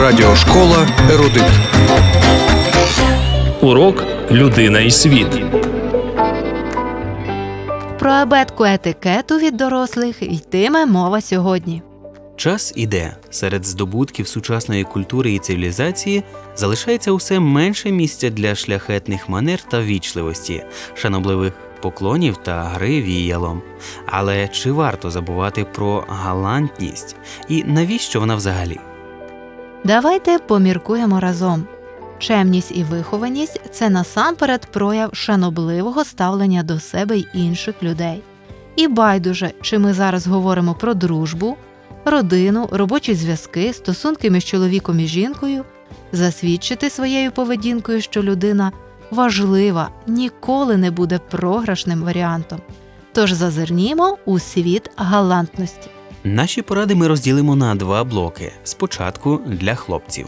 Радіошкола Ерудит. Урок Людина і світ. Про абетку етикету від дорослих йтиме мова сьогодні. Час іде. Серед здобутків сучасної культури і цивілізації залишається усе менше місця для шляхетних манер та вічливості, шанобливих поклонів та гри віялом. Але чи варто забувати про галантність і навіщо вона взагалі? Давайте поміркуємо разом. Чемність і вихованість це насамперед прояв шанобливого ставлення до себе й інших людей. І байдуже, чи ми зараз говоримо про дружбу, родину, робочі зв'язки, стосунки між чоловіком і жінкою, засвідчити своєю поведінкою, що людина важлива, ніколи не буде програшним варіантом. Тож зазирнімо у світ галантності. Наші поради ми розділимо на два блоки. Спочатку для хлопців.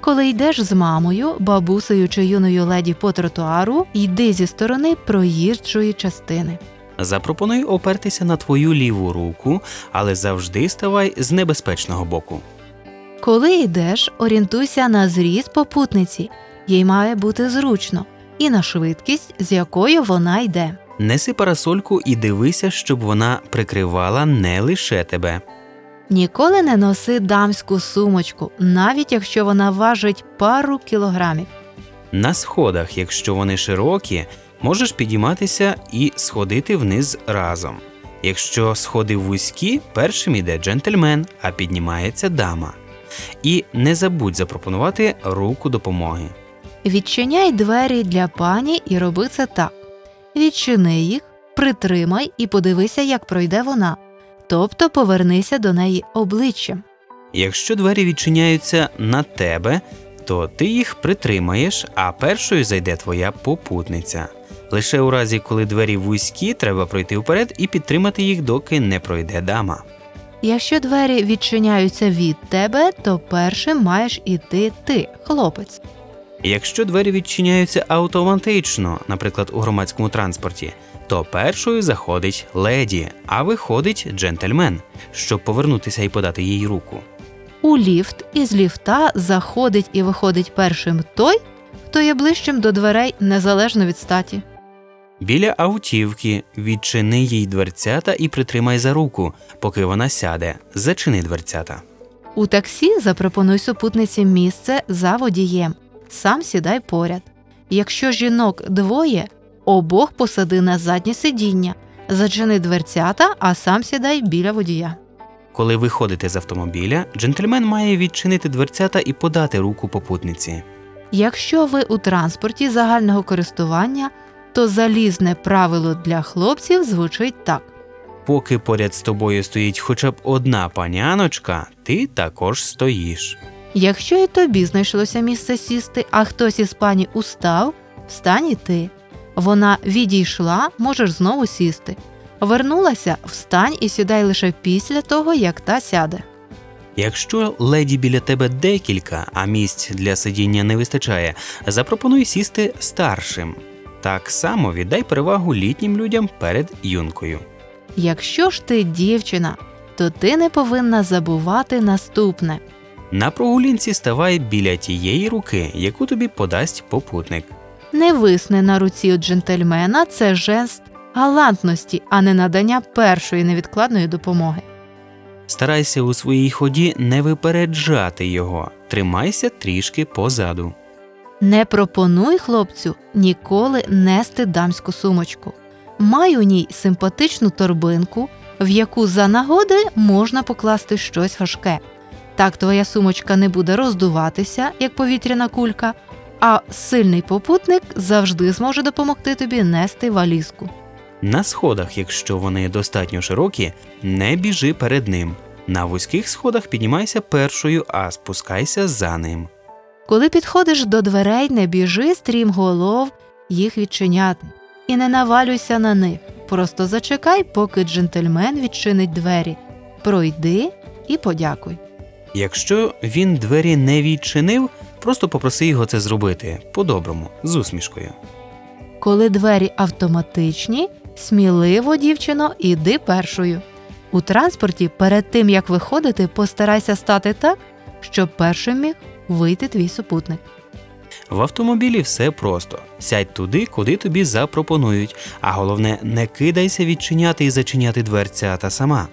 Коли йдеш з мамою, бабусею чи юною леді по тротуару, йди зі сторони проїжджої частини. Запропоную опертися на твою ліву руку, але завжди ставай з небезпечного боку. Коли йдеш, орієнтуйся на зріз попутниці, їй має бути зручно, і на швидкість, з якою вона йде. Неси парасольку і дивися, щоб вона прикривала не лише тебе. Ніколи не носи дамську сумочку, навіть якщо вона важить пару кілограмів. На сходах, якщо вони широкі, можеш підійматися і сходити вниз разом. Якщо сходи вузькі, першим іде джентльмен, а піднімається дама. І не забудь запропонувати руку допомоги. Відчиняй двері для пані і роби це так: відчини їх, притримай і подивися, як пройде вона. Тобто повернися до неї обличчям. Якщо двері відчиняються на тебе, то ти їх притримаєш, а першою зайде твоя попутниця. Лише у разі, коли двері вузькі, треба пройти вперед і підтримати їх, доки не пройде дама. Якщо двері відчиняються від тебе, то першим маєш іти ти, хлопець. Якщо двері відчиняються автоматично, наприклад, у громадському транспорті, то першою заходить леді, а виходить джентльмен, щоб повернутися і подати їй руку. У ліфт із ліфта заходить і виходить першим той, хто є ближчим до дверей незалежно від статі. Біля автівки відчини їй дверцята і притримай за руку, поки вона сяде. Зачини дверцята. У таксі запропонуй супутниці місце за водієм. Сам сідай поряд. Якщо жінок двоє, обох посади на заднє сидіння, зачини дверцята, а сам сідай біля водія. Коли виходите з автомобіля, джентльмен має відчинити дверцята і подати руку попутниці. Якщо ви у транспорті загального користування, то залізне правило для хлопців звучить так: Поки поряд з тобою стоїть хоча б одна паняночка, ти також стоїш. якщо і тобі знайшлося місце сісти, а хтось із пані устав, встань і ти. Вона відійшла, можеш знову сісти. Вернулася, встань і сідай лише після того, як та сяде. Якщо леді біля тебе декілька, а місць для сидіння не вистачає, запропонуй сісти старшим. Так само віддай перевагу літнім людям перед юнкою. Якщо ж ти дівчина, то ти не повинна забувати наступне. На прогулянці ставай біля тієї руки, яку тобі подасть попутник. Не висни на руці у джентльмена це жест галантності, а не надання першої невідкладної допомоги. Старайся у своїй ході не випереджати його, тримайся трішки позаду. Не пропонуй хлопцю ніколи нести дамську сумочку. Май у ній симпатичну торбинку, в яку за нагоди можна покласти щось важке. Так твоя сумочка не буде роздуватися, як повітряна кулька, а сильний попутник завжди зможе допомогти тобі нести валізку. На сходах, якщо вони достатньо широкі, не біжи перед ним. На вузьких сходах піднімайся першою, а спускайся за ним. Коли підходиш до дверей, не біжи стрім голов їх відчиняти і не навалюйся на них. Просто зачекай, поки джентльмен відчинить двері. Пройди і подякуй. Якщо він двері не відчинив, просто попроси його це зробити по-доброму, з усмішкою. Коли двері автоматичні, сміливо, дівчино, іди першою. У транспорті перед тим як виходити, постарайся стати так, щоб першим міг вийти твій супутник. В автомобілі все просто: сядь туди, куди тобі запропонують, а головне, не кидайся відчиняти і зачиняти дверця та сама.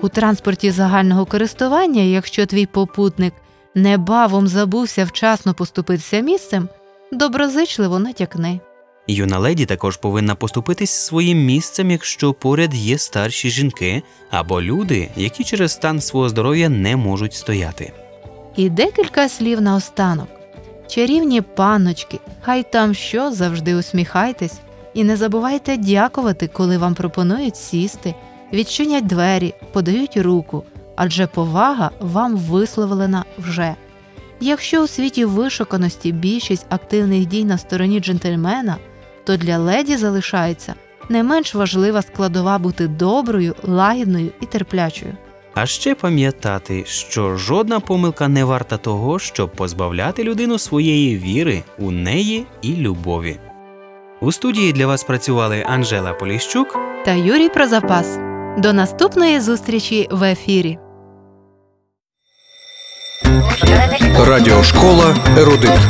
У транспорті загального користування, якщо твій попутник небавом забувся вчасно поступитися місцем, доброзичливо натякни. Юна леді також повинна поступитись своїм місцем, якщо поряд є старші жінки або люди, які через стан свого здоров'я не можуть стояти. І декілька слів наостанок. Чарівні панночки, хай там що завжди усміхайтесь, і не забувайте дякувати, коли вам пропонують сісти, відчинять двері, подають руку, адже повага вам висловлена вже. Якщо у світі вишуканості більшість активних дій на стороні джентльмена, то для леді залишається не менш важлива складова бути доброю, лагідною і терплячою. А ще пам'ятати, що жодна помилка не варта того, щоб позбавляти людину своєї віри у неї і любові. У студії для вас працювали Анжела Поліщук та Юрій Прозапас. До наступної зустрічі в ефірі. Радіошкола Ерудит.